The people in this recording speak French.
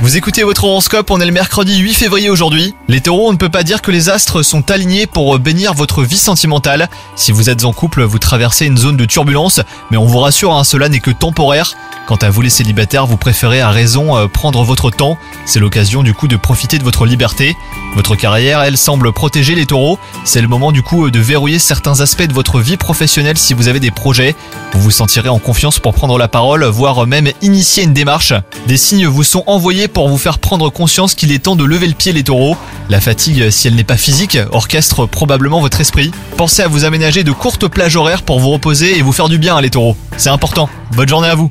Vous écoutez votre horoscope, on est le mercredi 8 février aujourd'hui. Les taureaux, on ne peut pas dire que les astres sont alignés pour bénir votre vie sentimentale. Si vous êtes en couple, vous traversez une zone de turbulence, mais on vous rassure, hein, cela n'est que temporaire. Quant à vous les célibataires, vous préférez à raison euh, prendre votre temps. C'est l'occasion du coup de profiter de votre liberté. Votre carrière, elle semble protéger les taureaux. C'est le moment du coup euh, de verrouiller certains aspects de votre vie professionnelle si vous avez des projets. Vous vous sentirez en confiance pour prendre la parole, voire même initier une démarche. Des signes vous sont envoyés pour vous faire prendre conscience qu'il est temps de lever le pied les taureaux. La fatigue, si elle n'est pas physique, orchestre probablement votre esprit. Pensez à vous aménager de courtes plages horaires pour vous reposer et vous faire du bien les taureaux. C'est important. Bonne journée à vous